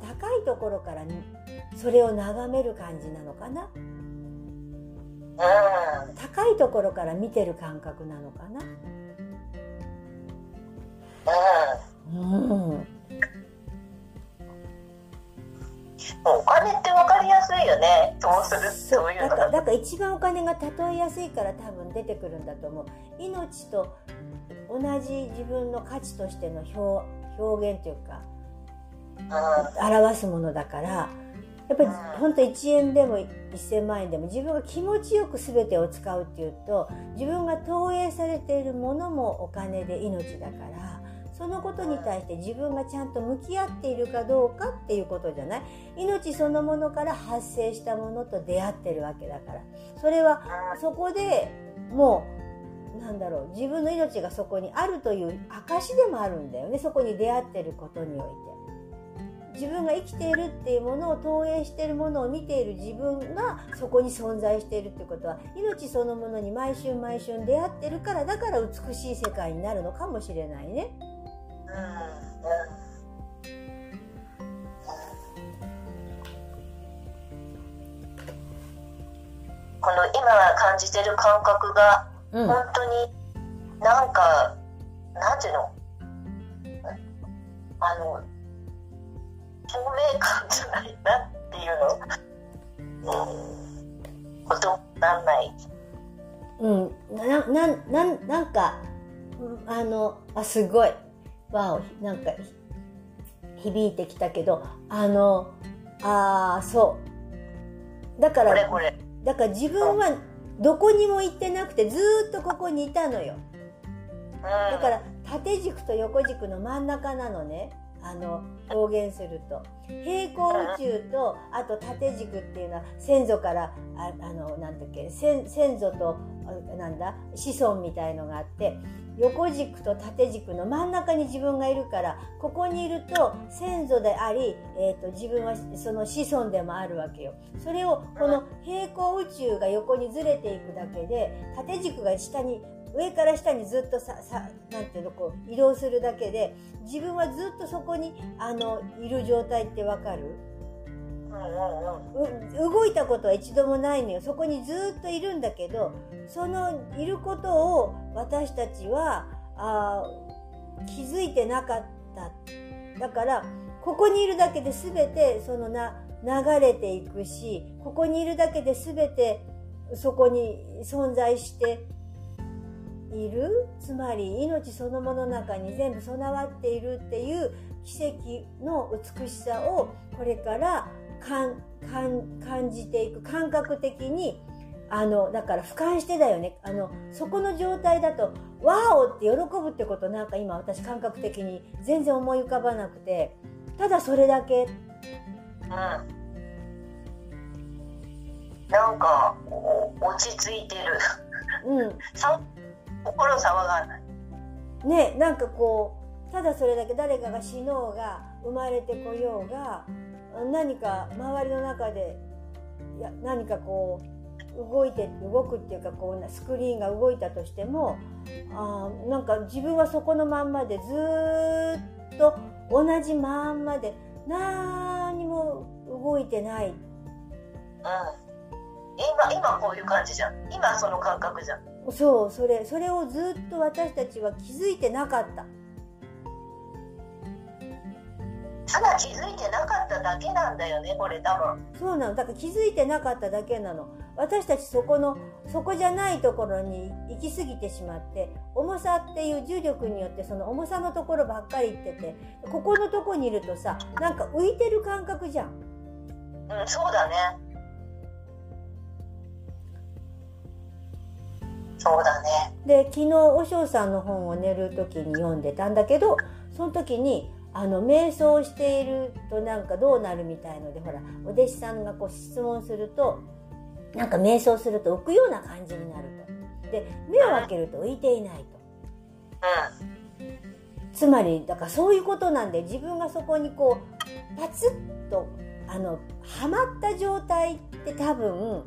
段高いところからそれを眺める感じなのかな、うん。高いところから見てる感覚なのかな？うん。うん。お金って分かりやすいよね。そうするそそうういうのがだからだから一番お金が例えやすいから多分出てくるんだと思う。命と同じ自分の価値としての表表現というか表すものだからやっぱり本当1円でも1000万円でも自分が気持ちよく全てを使うっていうと自分が投影されているものもお金で命だからそのことに対して自分がちゃんと向き合っているかどうかっていうことじゃない？命そのものから発生したものと出会ってるわけだから。それはそこでもうなんだろう自分の命がそこにあるという証でもあるんだよね。そこに出会ってることにおいて。自分が生きているっていうものを投影しているものを見ている自分がそこに存在しているってことは命そのものに毎週毎週出会ってるからだから美しい世界になるのかもしれないね。この今感じてる感覚がうん本当になんか、なんていうの？あの透明感じゃないなっていうの、うん、ことになんない。うん、ななななんかうんあのあすごい。わおなんかひ響いてきたけどあのあーそう。だからこれだから自分はどこにも行ってなくてずーっとここにいたのよ。だから縦軸と横軸の真ん中なのね。あの表現すると。平行宇宙とあと縦軸っていうのは先祖からああのなんだっけ先先祖となんだ子孫みたいのがあって横軸と縦軸の真ん中に自分がいるからここにいると先祖であり、えー、と自分はその子孫でもあるわけよ。それをこの平行宇宙が横にずれていくだけで縦軸が下に上から下にずっとささなんていうのこう移動するだけで自分はずっとそこにあのいる状態ってわかる？うんうんうん。う動いたことは一度もないのよ。そこにずっといるんだけどそのいることを私たちはあー気づいてなかった。だからここにいるだけで全てそのな流れていくしここにいるだけで全てそこに存在している？つまり命そのものの中に全部備わっているっていう奇跡の美しさをこれから感じていく感覚的にあのだから俯瞰してだよね。あのそこの状態だと「ワオ!」って喜ぶってことなんか今私感覚的に全然思い浮かばなくて。ただそれだけ。うん。なんかお落ち着いてる。うん。さ心騒がない。ねなんかこうただそれだけ誰かが死のうが生まれてこようが何か周りの中でいや何かこう動いて動くっていうかこうスクリーンが動いたとしてもあーなんか自分はそこのまんまでずーっと同じまんまで何も動いてない。うん。今今こういう感じじゃん。今その感覚じゃんそうそれそれをずっと私たちは気づいてなかった。ただ気づいてなかっただけなんだよねこれ多分。そうなの。だから気づいてなかっただけなの。私たちそこのそこじゃないところに行き過ぎてしまって重さっていう重力によってその重さのところばっかり行っててここのとこにいるとさなんか浮いてる感覚じゃん。うんそうだねそうだねで昨日お嬢さんの本を寝る時に読んでたんだけどその時にあの瞑想しているとなんかどうなるみたいのでほらお弟子さんがこう質問するとなんか瞑想すると浮くような感じになると。で目を開けると浮いていないと。つまりだからそういうことなんで自分がそこにこうパツッとあのはまった状態って多分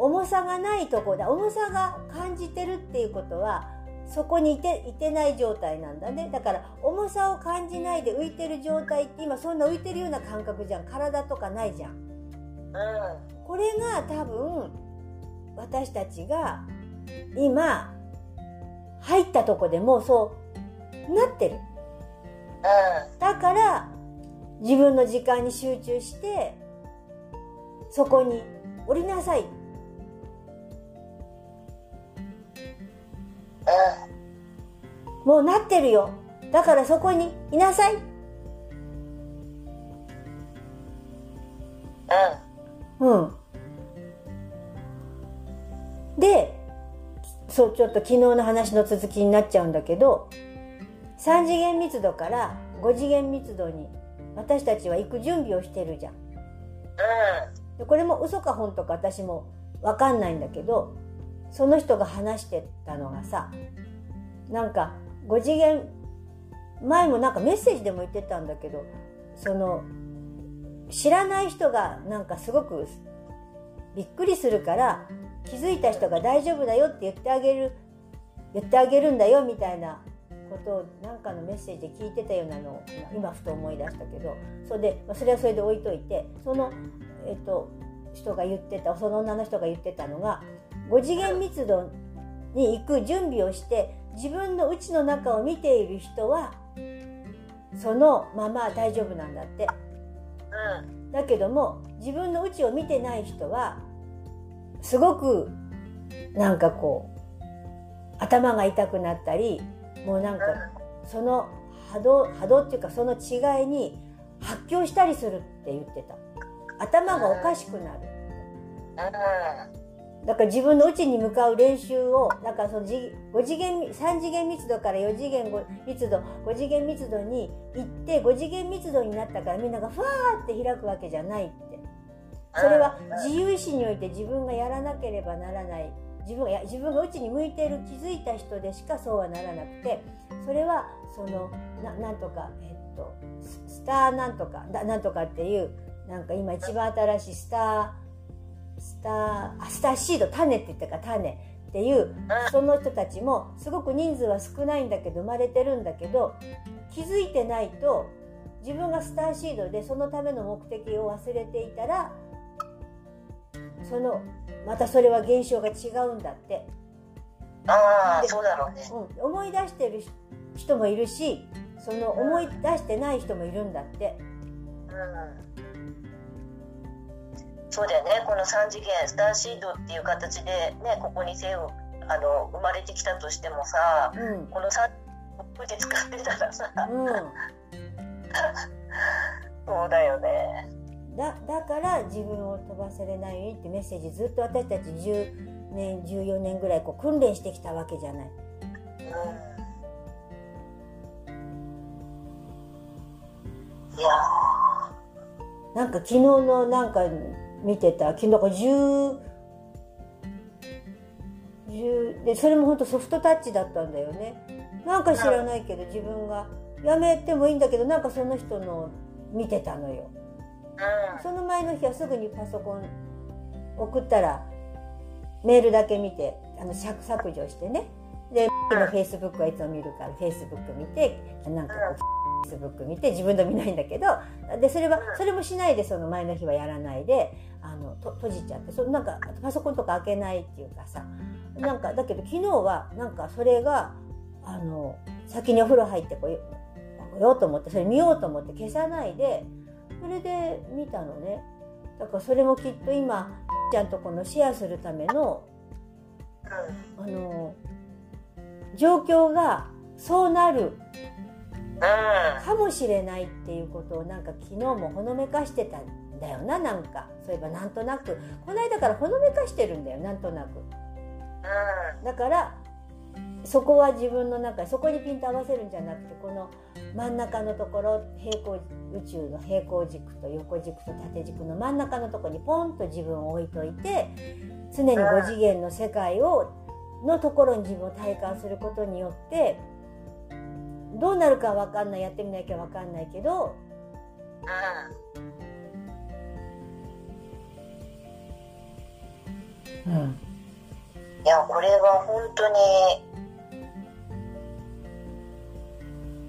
重さがないところだ。重さが感じてるっていうことはそこにいていてない状態なんだね。だから重さを感じないで浮いてる状態って今そんな浮いてるような感覚じゃん。体とかないじゃん。うん。これが多分私たちが今入ったとこでもうそうなってる。うん。だから自分の時間に集中してそこに降りなさいもうなってるよ。だからそこにいなさい。うん。うん。でそうちょっと昨日の話の続きになっちゃうんだけど3次元密度から5次元密度に私たちは行く準備をしてるじゃん。でこれも嘘か本とか私も分かんないんだけどその人が話してたのがさなんか5次元前もなんかメッセージでも言ってたんだけどその知らない人がなんかすごくびっくりするから気づいた人が大丈夫だよって言ってあげる言ってあげるんだよみたいなことをなんかのメッセージで聞いてたようなのを今ふと思い出したけどそれで、まあ、それはそれで置いといてその、えっと、人が言ってたその女の人が言ってたのが5次元密度に行く準備をして自分の内の中を見ている人はそのまま大丈夫なんだって。うんだけども自分の内を見てない人はすごくなんかこう頭が痛くなったりもうなんかその波動波動っていうかその違いに発狂したりするって言ってた。頭がおかしくなるだから自分の内に向かう練習をだからその5次元3次元密度から4次元密度5次元密度に行って5次元密度になったからみんながふわーって開くわけじゃないって。それは自由意志において自分がやらなければならない。自分がや自分が内に向いている気づいた人でしかそうはならなくてそれはそのななんとか、えっと、ススターなんとかだなんとかっていうなんか今一番新しいスタースターあスターシード種って言ったか種っていうその人たちもすごく人数は少ないんだけど生まれてるんだけど気づいてないと自分がスターシードでそのための目的を忘れていたらそのまたそれは現象が違うんだって、ああそうだろうね。うん、思い出してる人もいるしその思い出してない人もいるんだって。うんそうだよね。この3次元スターシードっていう形でねここに生をあの生まれてきたとしてもさうん。この3ここで使ってたらさ。うん。そうだよね。だだから自分を飛ばせれないようにってメッセージずっと私たち10年14年ぐらいこう訓練してきたわけじゃない。うん。いやなんか昨日のなんか見てた。昨日か10 10でそれも本当ソフトタッチだったんだよね。なんか知らないけど自分が。やめてもいいんだけどなんかその人の見てたのよ。ーその前の日はすぐにパソコン送ったらメールだけ見てあの削削除してね。でフェイスブックはいつも見るからフェイスブック見てなんかこうスブック見て自分で見ないんだけどでそれはそれもしないでその前の日はやらないであのと閉じちゃってそなんかパソコンとか開けないっていうかさなんかだけど昨日はなんかそれがあの先にお風呂入ってこようと思ってそれ見ようと思って消さないでそれで見たのね。だからそれもきっと今ちゃんとこのシェアするためのうん。あの状況がそうなるうんかもしれないっていうことをなんか昨日もほのめかしてたんだよななんか。そういえばなんとなく。この間からほのめかしてるんだよなんとなく。うん。だからそこは自分の中そこにピント合わせるんじゃなくてこの真ん中のところ平行宇宙の平行軸と横軸と縦軸の真ん中のところにポンと自分を置いといて常に5次元の世界をのところに自分を体感することによってどうなるかわかんないやってみなきゃわかんないけどうん。いやこれは本当に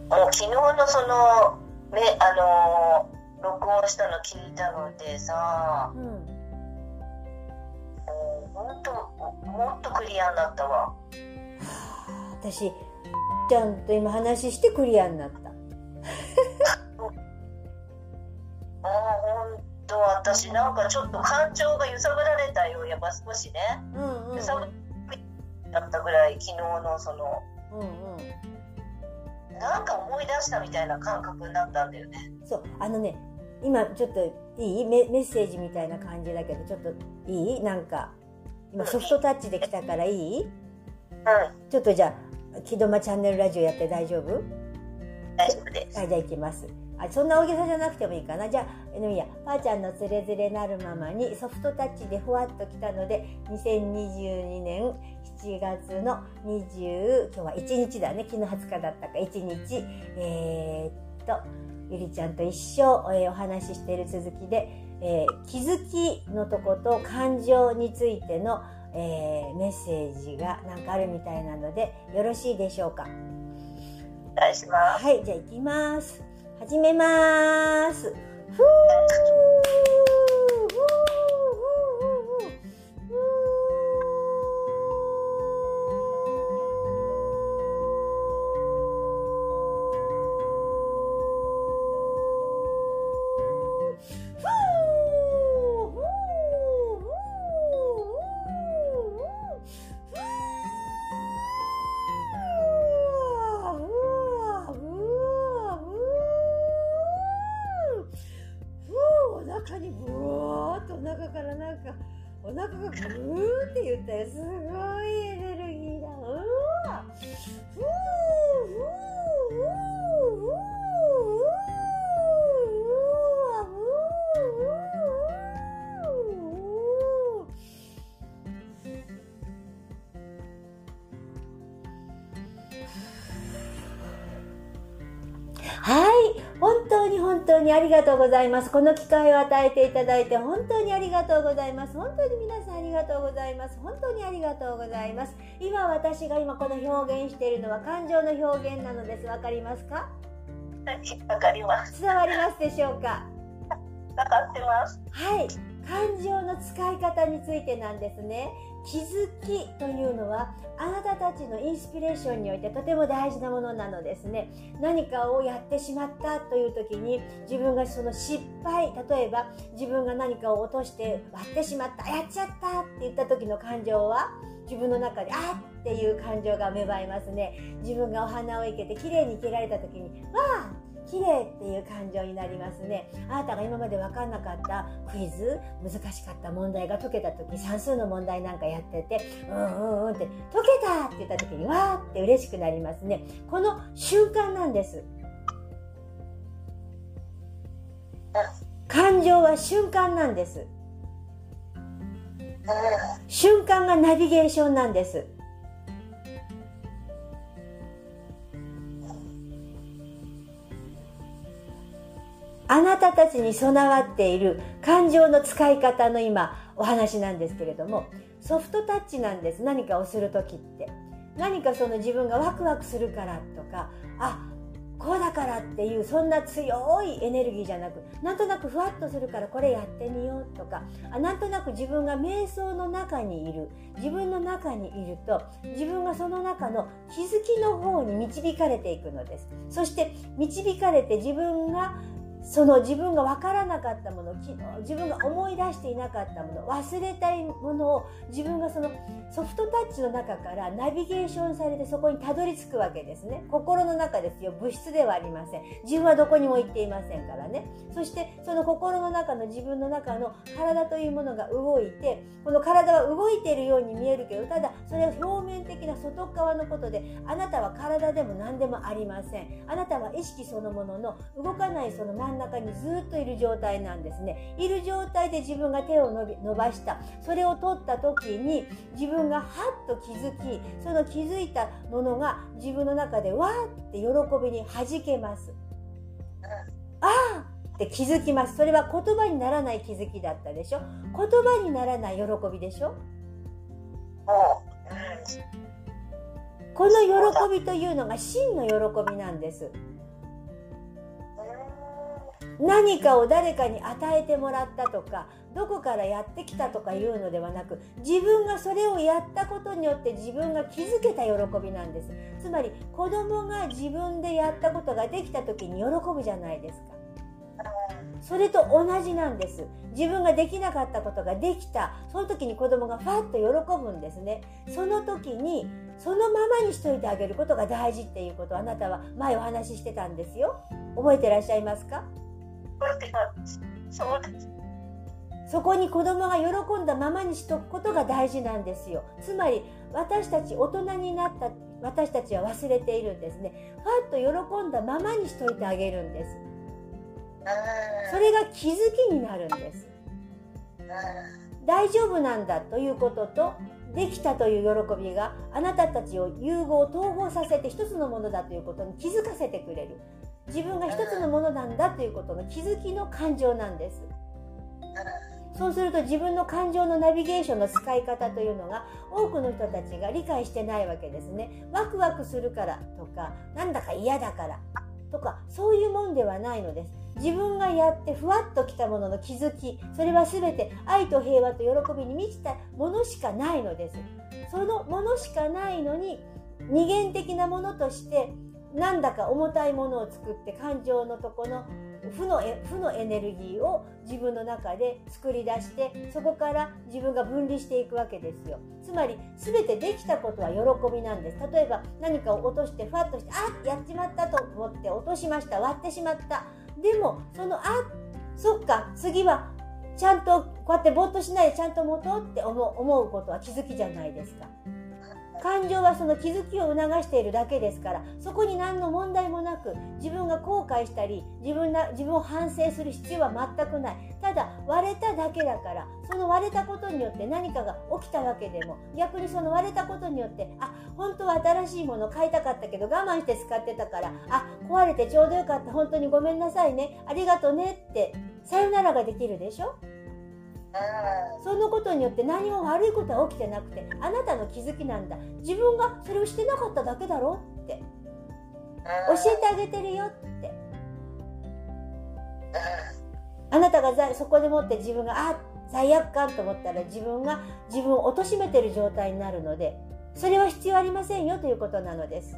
もう昨日のそのめあのー録音したの聞いたのでさうん。もうほんともっとクリアになったわ。私ちゃんと今話してクリアになった。もうほんと私なんかちょっと感情が揺さぶられたよやっぱ少しね。うんうん。うん揺さぶだったぐらい昨日のそのうんうん。なんか思い出したみたいな感覚になったんだよね。そうあのね今ちょっといい？メメッセージみたいな感じだけどちょっといい？なんか今ソフトタッチできたからいい？うん。ちょっとじゃあ木戸間チャンネルラジオやって大丈夫？大丈夫です。はいじゃあ行きます。あそんな大げさじゃなくてもいいかな？じゃあえのいやパーちゃんのつれづれなるままにソフトタッチでふわっときたので2022年7月の20今日は1日だね。昨日20日だったか。1日。えーっとゆりちゃんと一生、えーお話ししている続きで、えー気づきのとこと感情についての、えーメッセージがなんかあるみたいなのでよろしいでしょうか？お願いしますはい、じゃあ行きます。始めます。ふー本当にありがとうございます。この機会を与えていただいて本当にありがとうございます。本当に皆さんありがとうございます。本当にありがとうございます。今私が今この表現しているのは感情の表現なのです。わかりますか？わかります伝わりますでしょうか？わかってますはい。感情の使い方についてなんですね。気づきというのはあなたたちのインスピレーションにおいてとても大事なものなのですね。何かをやってしまったという時に自分がその失敗例えば自分が何かを落として割ってしまったやっちゃったって言った時の感情は自分の中であっていう感情が芽生えますね。自分がお花を生けて綺麗に生けられた時にわあ綺麗っていう感情になりますね。あなたが今まで分かんなかったクイズ難しかった問題が解けた時算数の問題なんかやっててうんうんうんって解けたって言った時にわーって嬉しくなりますね。この瞬間なんです。感情は瞬間なんです。瞬間がナビゲーションなんです。あなたたちに備わっている感情の使い方の今お話なんですけれどもソフトタッチなんです。何かをする時って。何かその自分がワクワクするからとかあこうだからっていうそんな強いエネルギーじゃなくなんとなくふわっとするからこれやってみようとかあなんとなく自分が瞑想の中にいる。自分の中にいると自分がその中の気づきの方に導かれていくのです。そして導かれて自分がその自分が分からなかったもの自分が思い出していなかったもの忘れたいものを自分がそのソフトタッチの中からナビゲーションされてそこにたどり着くわけですね。心の中ですよ。物質ではありません。自分はどこにも行っていませんからね。そしてその心の中の自分の中の体というものが動いてこの体は動いているように見えるけどただそれは表面的な外側のことであなたは体でも何でもありません。あなたは意識そのものの動かないその真ん中にずっといる状態なんですね。いる状態で自分が手を伸び伸ばした。それを取った時に自分がはっと気づきその気づいたものが自分の中でわーって喜びに弾けます。ああって気づきます。それは言葉にならない気づきだったでしょ？言葉にならない喜びでしょ？この喜びというのが真の喜びなんです何かを誰かに与えてもらったとかどこからやってきたとかいうのではなく自分がそれをやったことによって自分が気づけた喜びなんです。つまり子供が自分でやったことができた時に喜ぶじゃないですか。それと同じなんです。自分ができなかったことができた。その時に子供がファッと喜ぶんですね。その時にそのままにしといてあげることが大事っていうことをあなたは前お話ししてたんですよ。覚えてらっしゃいますか？そそこに子供が喜んだままにしとくことが大事なんですよ。つまり私たち大人になった私たちは忘れているんですね。ファッと喜んだままにしといてあげるんです。それが気づきになるんです。大丈夫なんだということとできたという喜びがあなたたちを融合統合させて一つのものだということに気づかせてくれる。自分が一つのものなんだということの気づきの感情なんです。そうすると自分の感情のナビゲーションの使い方というのが多くの人たちが理解してないわけですね。ワクワクするからとかなんだか嫌だから。とかそういうもんではないのです。自分がやってふわっときたものの気づきそれは全て愛と平和と喜びに満ちたものしかないのです。そのものしかないのに二元的なものとしてなんだか重たいものを作って感情のとこの負の負のエネルギーを自分の中で作り出してそこから自分が分離していくわけですよ。つまり全てできたことは喜びなんです。例えば何かを落としてふわっとしてあやっちまったと思って落としました。割ってしまった。でもそのあそっか次はちゃんとこうやってぼーっとしないでちゃんと持とうって思う思うことは気づきじゃないですか。感情はその気づきを促しているだけですからそこに何の問題もなく自分が後悔したり自分な自分を反省する必要は全くない。ただ割れただけだからその割れたことによって何かが起きたわけでも逆にその割れたことによってあ本当は新しいもの買いたかったけど我慢して使ってたからあ壊れてちょうどよかった。本当にごめんなさいね。ありがとねってさよならができるでしょ？そのことによって何も悪いことは起きてなくてあなたの気づきなんだ。自分がそれをしてなかっただけだろって。教えてあげてるよって。あなたがそこでもって自分があ罪悪感と思ったら自分が自分を貶めてる状態になるのでそれは必要ありませんよということなのです。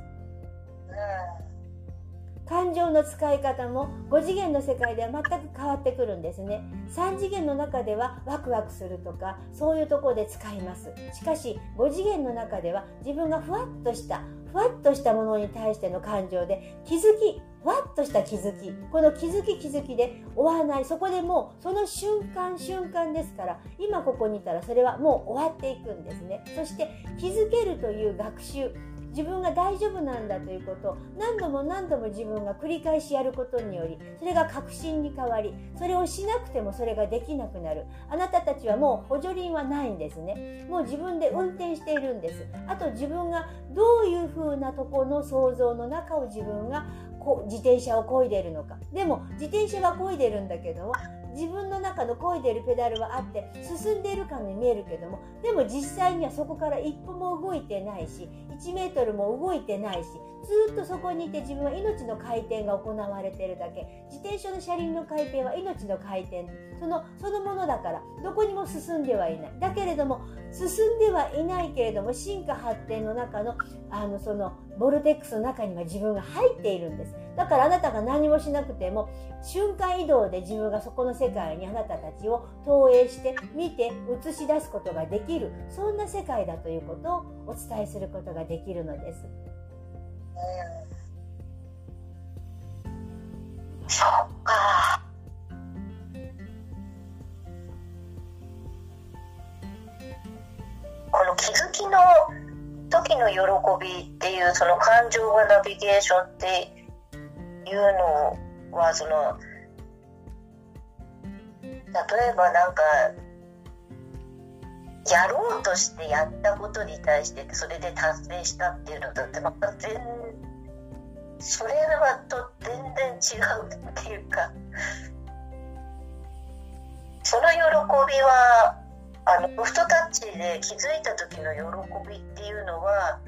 感情の使い方も5次元の世界では全く変わってくるんですね。3次元の中ではワクワクするとかそういうところで使います。しかし5次元の中では自分がふわっとしたふわっとしたものに対しての感情で気づきふわっとした気づきこの気づき気づきで終わらない。そこでもうその瞬間瞬間ですから今ここにいたらそれはもう終わっていくんですね。そして気づけるという学習自分が大丈夫なんだということ。を何度も何度も自分が繰り返しやることによりそれが確信に変わりそれをしなくてもそれができなくなる。あなたたちはもう補助輪はないんですね。もう自分で運転しているんです。あと自分がどういうふうなとこの想像の中を自分がこ自転車を漕いでいるのか。でも自転車は漕いでるんだけども自分の中の漕いでるペダルはあって進んでいるかに見えるけどもでも実際にはそこから一歩も動いてないし1メートルも動いてないしずっとそこにいて自分は命の回転が行われてるだけ。自転車の車輪の回転は命の回転。そのそのものだからどこにも進んではいない。だけれども進んではいないけれども進化発展の中のあのそのボルテックスの中には自分が入っているんですだからあなたが何もしなくても瞬間移動で自分がそこの世界にあなたたちを投影して見て映し出すことができるそんな世界だということをお伝えすることができるのです。そっか。この気づきの時の喜びっていうその感情がナビゲーションっていうのはその例えばなんかやろうとしてやったことに対してそれで達成したっていうのとってまた全それはと全然違うっていうかその喜びはあのソフトタッチで気づいた時の喜びっていうのは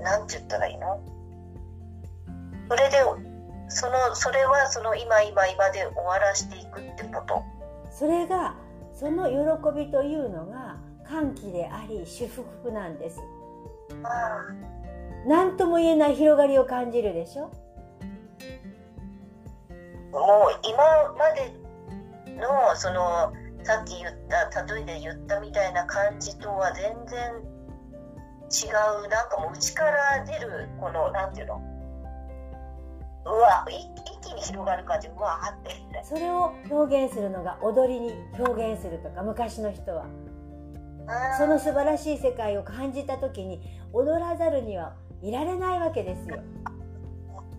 何て言ったらいいの？それでそのそれはその今今今で終わらしていくってこと？それがその喜びというのが歓喜であり祝福なんです。何とも言えない広がりを感じるでしょ？もう今までのそのさっき言った例えで言ったみたいな感じとは全然違う。なんかもう内から出るこのなんていうの？うわ一気に広がる感じ。うわーって。それを表現するのが踊りに表現するとか昔の人は。その素晴らしい世界を感じた時に踊らざるにはいられないわけですよ。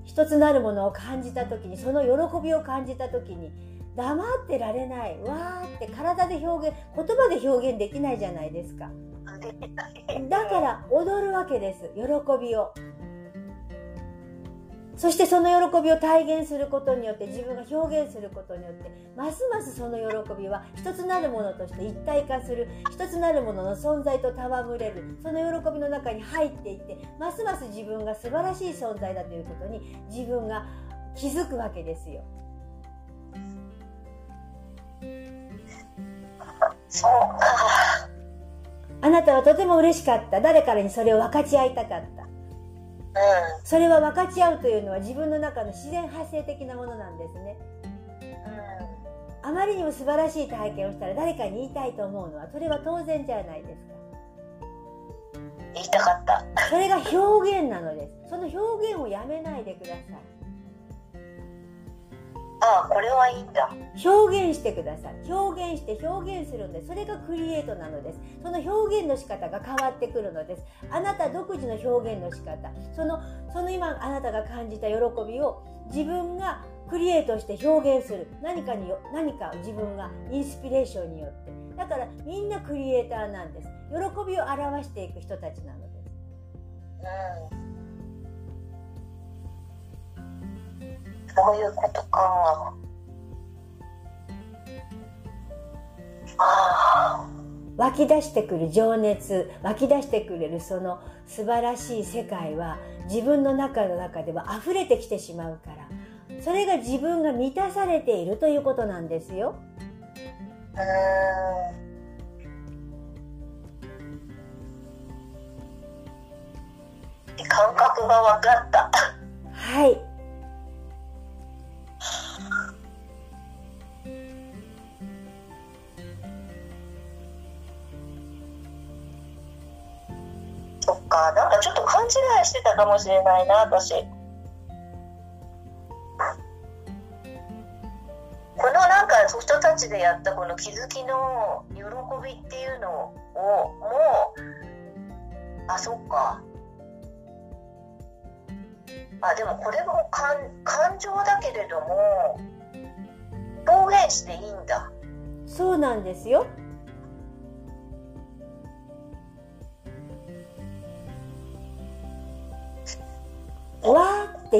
一つなるものを感じた時にその喜びを感じた時に黙ってられない。わーって体で表現言葉で表現できないじゃないですか。だから踊るわけです。喜びを。そしてその喜びを体現することによって自分が表現することによってますますその喜びは一つなるものとして一体化する。一つなるものの存在と戯れる。その喜びの中に入っていってますます自分が素晴らしい存在だということに自分が気づくわけですよ。そうか。あなたはとても嬉しかった。誰かにそれを分かち合いたかった。それは分かち合うというのは自分の中の自然発生的なものなんですね、うん、あまりにも素晴らしい体験をしたら誰かに言いたいと思うのはそれは当然じゃないですか。言いたかった。それが表現なのです。その表現をやめないでくださいああこれはいいんだ。表現してください。表現して表現するんです。それがクリエイトなのです。その表現の仕方が変わってくるのです。あなた独自の表現の仕方。そのその今あなたが感じた喜びを自分がクリエイトして表現する。何かに何か自分がインスピレーションによって。だからみんなクリエイターなんです。喜びを表していく人たちなのです、うんそういうことか。湧き出してくる情熱湧き出してくれるその素晴らしい世界は自分の中の中では溢れてきてしまうからそれが自分が満たされているということなんですよ。感覚が分かった。はいそっかな？んかちょっと勘違いしてたかもしれないな私。このなんか人たちでやったこの気づきの喜びっていうのをもうあそっか。あでもこれも感感情だけれども表現していいんだ。そうなんですよ。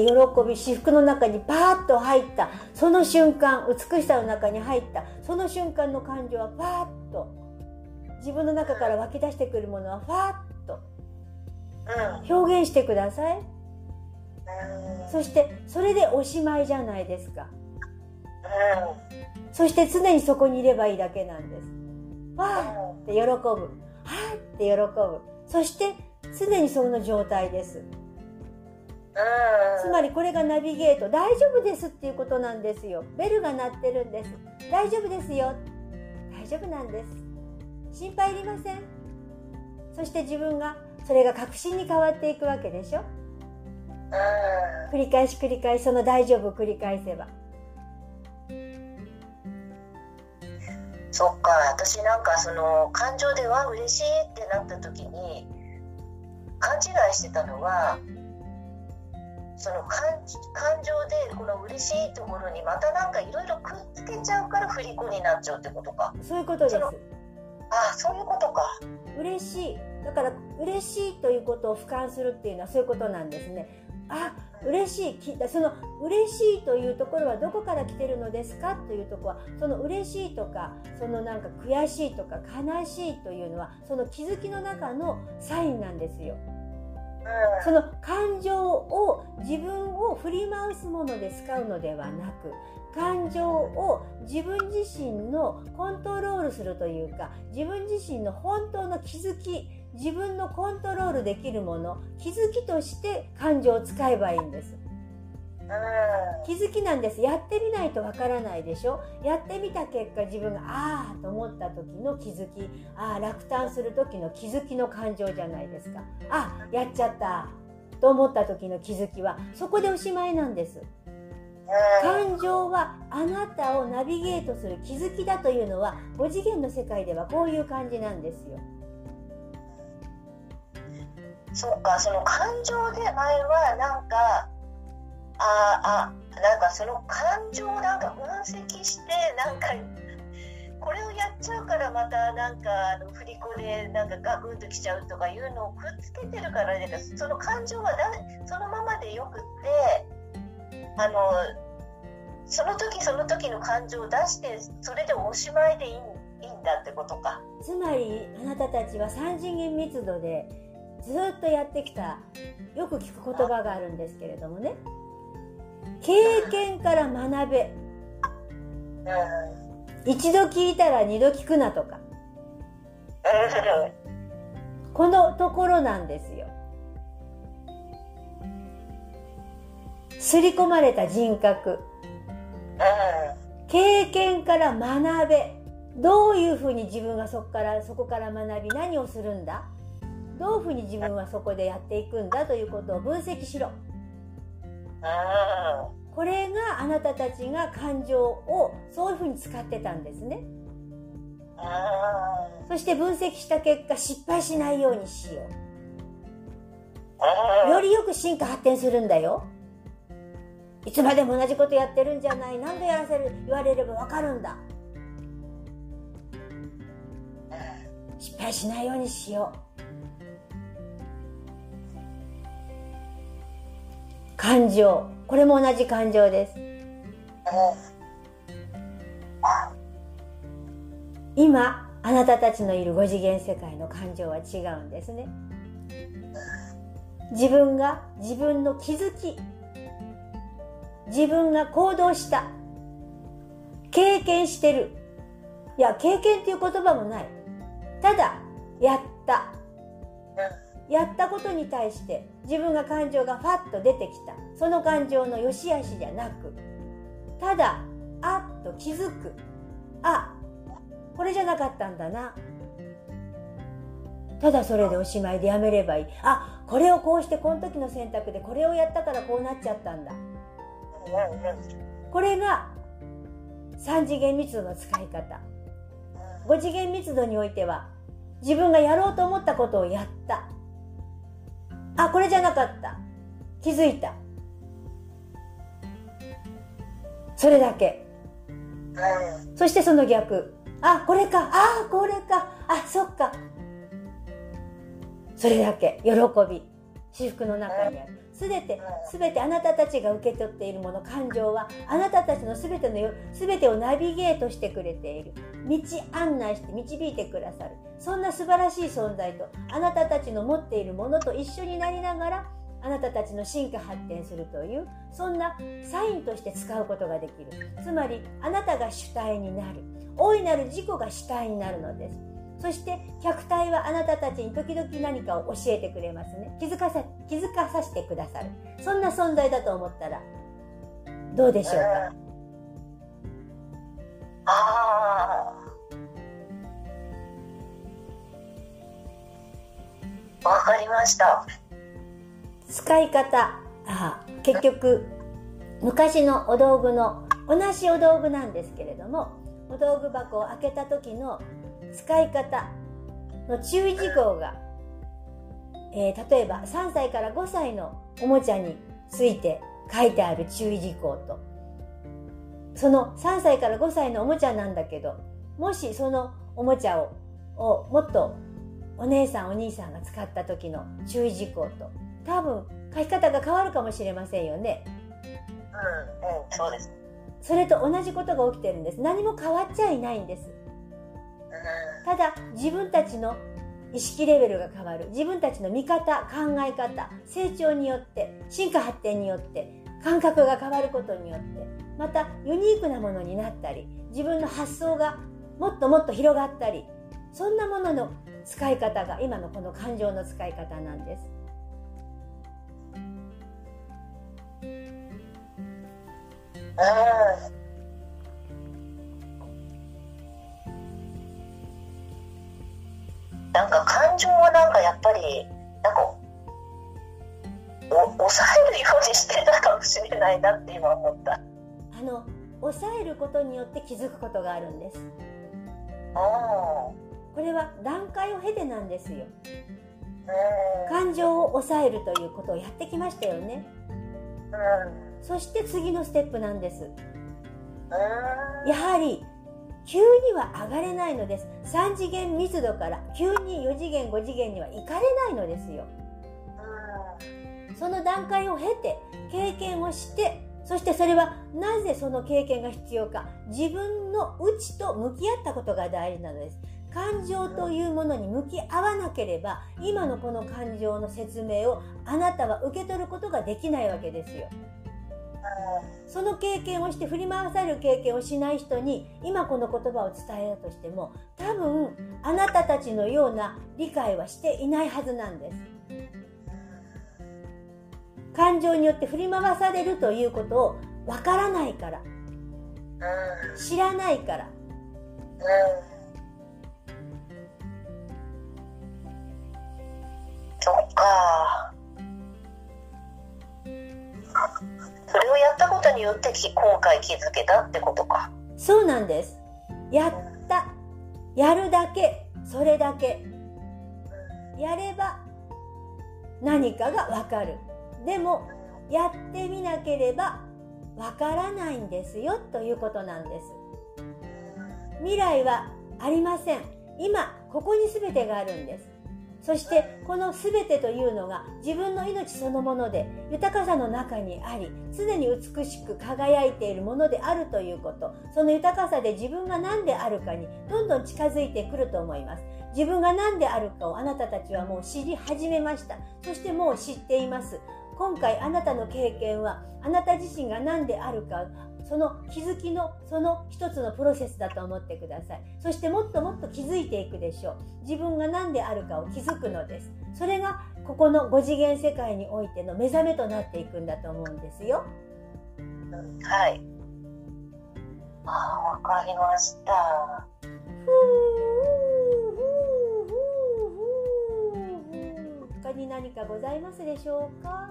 って喜び至福の中にパーッと入った。その瞬間美しさの中に入った。その瞬間の感情はパーッと。自分の中から湧き出してくるものはファーッと。表現してください、そしてそれでおしまいじゃないですか、そして常にそこにいればいいだけなんです。わーって喜ぶ。はーって喜ぶ。そして常にその状態ですつまりこれがナビゲート。大丈夫ですっていうことなんですよ。ベルが鳴ってるんです。大丈夫ですよ。大丈夫なんです。心配いりません。そして自分がそれが確信に変わっていくわけでしょ。繰り返し繰り返しその大丈夫を繰り返せば。そっか。私なんかその感情では嬉しいってなった時に勘違いしてたのはその感感情でこの嬉しいところにまたなんかいろいろくっつけちゃうから振り子になっちゃうってことか。そういうことです。あそういうことか。嬉しい。だから嬉しいということを俯瞰するっていうのはそういうことなんですね。あ嬉しい。その嬉しいというところはどこから来てるのですかというところはその嬉しいとかそのなんか悔しいとか悲しいというのはその気づきの中のサインなんですよその感情を自分を振り回すもので使うのではなく感情を自分自身のコントロールするというか自分自身の本当の気づき自分のコントロールできるもの気づきとして感情を使えばいいんです。気づきなんです。やってみないとわからないでしょ？やってみた結果自分がああと思った時の気づき。ああ落胆する時の気づきの感情じゃないですか。あやっちゃった。と思った時の気づきはそこでおしまいなんです。感情はあなたをナビゲートする気づきだというのは5次元の世界ではこういう感じなんですよ。そうかその感情で前はなんかああなんかその感情をなんか分析してなんかこれをやっちゃうからまたなんかあの振り子でなんかガクンときちゃうとかいうのをくっつけてるからねその感情はだそのままでよくってあのその時その時の感情を出してそれでおしまいでいいいいんだってことか。つまりあなたたちは3次元密度でずっとやってきたよく聞く言葉があるんですけれどもね。経験から学べ、一度聞いたら二度聞くなとか、このところなんですよ。刷り込まれた人格。経験から学べ。どういうふうに自分がそこからそこから学び何をするんだ？どういうふうに自分はそこでやっていくんだ？ということを分析しろ。これがあなたたちが感情をそういうふうに使ってたんですね。そして分析した結果失敗しないようにしよう。よりよく進化発展するんだよ。いつまでも同じことやってるんじゃない。何度やらせる言われればわかるんだ。失敗しないようにしよう。感情。これも同じ感情です。今あなたたちのいる5次元世界の感情は違うんですね。自分が自分の気づき自分が行動した経験してる。いや経験っていう言葉もない。ただやった。やったことに対して自分が感情がファッと出てきた。その感情の良し悪しじゃなくただあっと気づく。あこれじゃなかったんだな。ただそれでおしまいでやめればいい。あこれをこうしてこの時の選択でこれをやったからこうなっちゃったんだ。これが3次元密度の使い方。5次元密度においては自分がやろうと思ったことをやった。あこれじゃなかった。気づいた。それだけ、そしてその逆。あこれか。あこれか。あそっか。それだけ。喜び。至福の中にあるすべて、すべてあなたたちが受け取っているもの、感情は、あなたたちのすべてのよ、すべてをナビゲートしてくれている。道案内して導いてくださる。そんな素晴らしい存在と、あなたたちの持っているものと一緒になりながら、あなたたちの進化発展するという、そんなサインとして使うことができる。つまり、あなたが主体になる。大いなる自己が主体になるのです。そして客体はあなたたちに時々何かを教えてくれますね気づかさ気づかさせてくださる。そんな存在だと思ったらどうでしょうか、ああわかりました。使い方。あ結局昔のお道具の同じお道具なんですけれどもお道具箱を開けた時の使い方の注意事項が、えー、例えば3歳から5歳のおもちゃについて書いてある注意事項とその3歳から5歳のおもちゃなんだけどもしそのおもちゃををもっとお姉さんお兄さんが使った時の注意事項と多分書き方が変わるかもしれませんよね。うん、うん、そうです。それと同じことが起きてるんです。何も変わっちゃいないんです。ただ自分たちの意識レベルが変わる自分たちの見方考え方成長によって進化発展によって感覚が変わることによってまたユニークなものになったり自分の発想がもっともっと広がったりそんなものの使い方が今のこの感情の使い方なんです。あなんか感情はなんかやっぱりなんかお抑えるようにしてたかもしれないなって今思った。あの抑えることによって気づくことがあるんです。これは段階を経てなんですよ。感情を抑えるということをやってきましたよね。そして次のステップなんです。やはり急には上がれないのです。3次元密度から急に4次元5次元には行かれないのですよ。その段階を経て経験をしてそしてそれはなぜその経験が必要か自分の内と向き合ったことが大事なのです。感情というものに向き合わなければ今のこの感情の説明をあなたは受け取ることができないわけですよその経験をして振り回される経験をしない人に今この言葉を伝えたとしても多分あなたたちのような理解はしていないはずなんです。感情によって振り回されるということをわからないから知らないから。そっか。それをやったことによって今回気づけたってことか。そうなんです。やった。やるだけ。それだけ。やれば何かがわかる。でもやってみなければわからないんですよ。ということなんです。未来はありません。今ここに全てがあるんです。そしてこの全てというのが自分の命そのもので豊かさの中にあり常に美しく輝いているものであるということ。その豊かさで自分が何であるかにどんどん近づいてくると思います。自分が何であるかをあなたたちはもう知り始めました。そしてもう知っています。今回あなたの経験はあなた自身が何であるかその気づきのその一つのプロセスだと思ってください。そしてもっともっと気づいていくでしょう。自分が何であるかを気づくのです。それがここの5次元世界においての目覚めとなっていくんだと思うんですよ。はい。あわかりました。他に何かございますでしょうか？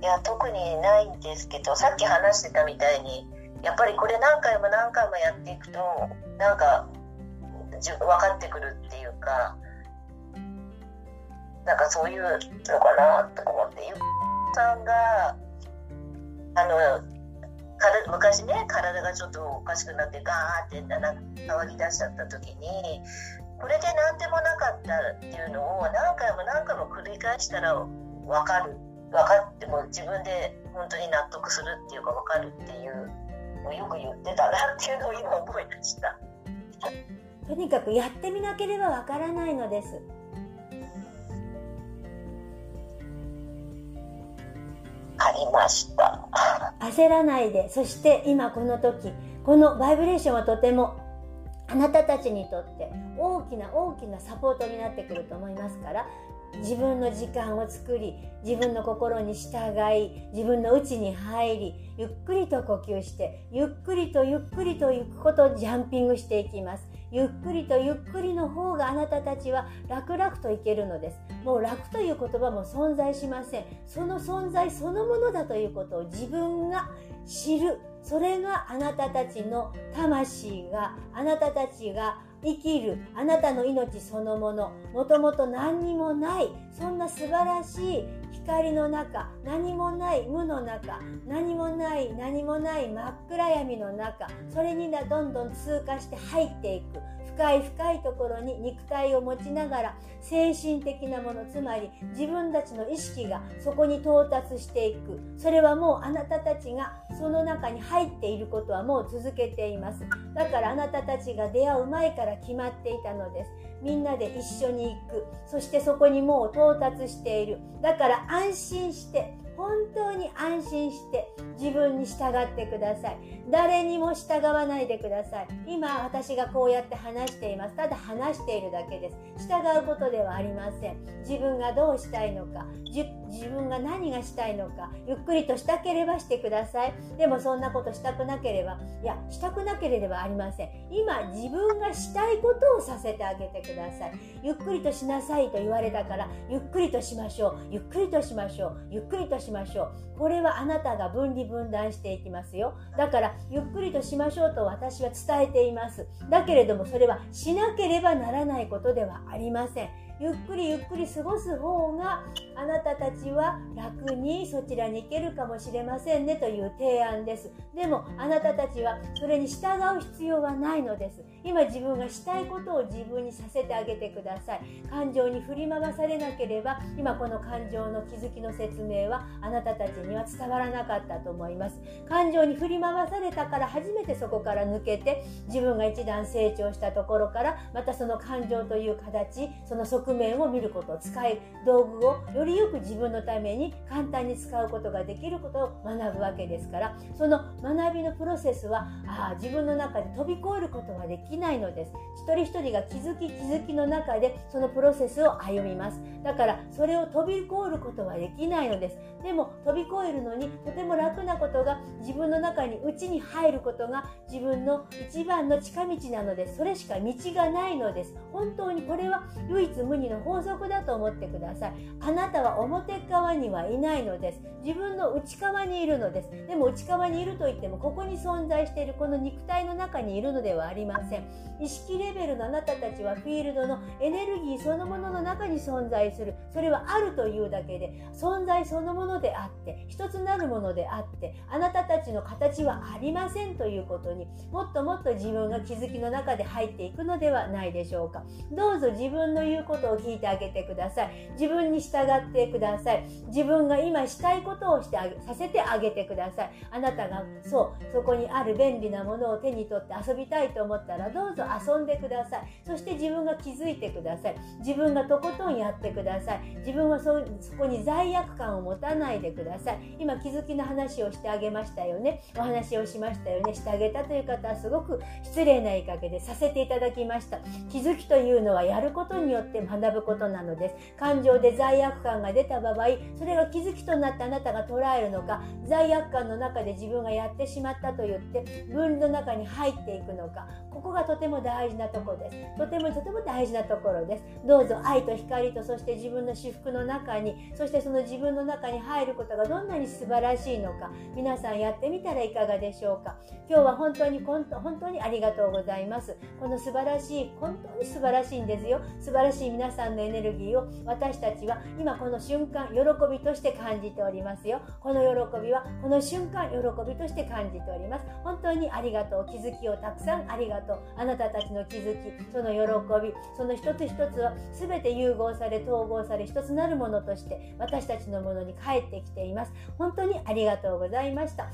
いや特にないんですけどさっき話してたみたいにやっぱりこれ何回も何回もやっていくとなんか分かってくるっていうかなんかそういうのかなと思ってゆさんがあの昔ね体がちょっとおかしくなってガーって騒ぎ出しちゃった時にこれで何でもなかったっていうのを何回も何回も繰り返したら分かる。分かっても自分で本当に納得するっていうか分かるっていうのをよく言ってたなっていうのを今思い出した。とにかくやってみなければ分からないのです。ありました。焦らないで。そして今この時このバイブレーションはとてもあなたたちにとって大きな大きなサポートになってくると思いますから自分の時間を作り自分の心に従い自分の内に入りゆっくりと呼吸してゆっくりとゆっくりと行くことジャンピングしていきます。ゆっくりとゆっくりの方があなたたちは楽々といけるのです。もう楽という言葉も存在しません。その存在そのものだということを自分が知る。それがあなたたちの魂があなたたちが生きるあなたの命そのもの。もともと何にもないそんな素晴らしい光の中何もない無の中何もない何もない真っ暗闇の中それにどんどん通過して入っていく。深い深いところに肉体を持ちながら精神的なものつまり自分たちの意識がそこに到達していく。それはもうあなたたちがその中に入っていることはもう続けています。だからあなたたちが出会う前から決まっていたのです。みんなで一緒に行く。そしてそこにもう到達している。だから安心して本当に安心して自分に従ってください。誰にも従わないでください。今私がこうやって話しています。ただ話しているだけです。従うことではありません。自分がどうしたいのか。自分が何がしたいのか。ゆっくりとしたければしてください。でもそんなことしたくなければいやしたくなければありません。今自分がしたいことをさせてあげてください。ゆっくりとしなさいと言われたからゆっくりとしましょう。ゆっくりとしましょう。ゆっくりとししましょう。これはあなたが分離分断していきますよ。だからゆっくりとしましょうと私は伝えています。だけれどもそれはしなければならないことではありません。ゆっくりゆっくり過ごす方があなたたちは楽にそちらに行けるかもしれませんねという提案です。でもあなたたちはそれに従う必要はないのです。今自分がしたいことを自分にさせてあげてください。感情に振り回されなければ今この感情の気づきの説明はあなたたちには伝わらなかったと思います。感情に振り回されたから初めてそこから抜けて自分が一段成長したところからまたその感情という形その側面を見ること使える道具をよりよく自分のために簡単に使うことができることを学ぶわけですからその学びのプロセスはあ自分の中で飛び越えることができないのです。一人一人が気づき気づきの中でそのプロセスを歩みます。だからそれを飛び越えることはできないのです。でも飛び越えるのにとても楽なことが自分の中に内に入ることが自分の一番の近道なのです。それしか道がないのです。本当にこれは唯一無二の法則だと思ってください。あなたは表側にはいないのです。自分の内側にいるのです。でも内側にいるといってもここに存在しているこの肉体の中にいるのではありません。意識レベルのあなたたちはフィールドのエネルギーそのものの中に存在する。それはあるというだけで存在そのものであって一つなるものであってあなたたちの形はありませんということにもっともっと自分が気づきの中で入っていくのではないでしょうか。どうぞ自分の言うことを聞いてあげてください。自分に従ってください。自分が今したいことをしてあげさせてあげてください。あなたがそうそこにある便利なものを手に取って遊びたいと思ったらどうぞ遊んでください。そして自分が気づいてください。自分がとことんやってください。自分はそそこに罪悪感を持たないでください。今気づきの話をしてあげましたよね。お話をしましたよね。してあげたという方はすごく失礼な言いかけでさせていただきました。気づきというのはやることによって学学ぶことなのです。感情で罪悪感が出た場合それが気づきとなってあなたが捉えるのか罪悪感の中で自分がやってしまったと言って分の中に入っていくのかここがとても大事なところです。とてもとても大事なところです。どうぞ愛と光とそして自分の私服の中にそしてその自分の中に入ることがどんなに素晴らしいのか皆さんやってみたらいかがでしょうか。今日は本当に本当にありがとうございます。この素晴らしい本当に素晴らしいんですよ。素晴らしい皆さんのエネルギーを私たちは今この瞬間喜びとして感じておりますよ。この喜びはこの瞬間喜びとして感じております。本当にありがとう。気づきをたくさんありがとう。あなたたちの気づきその喜びその一つ一つは全て融合され統合され一つなるものとして私たちのものに帰ってきています。本当にありがとうございました。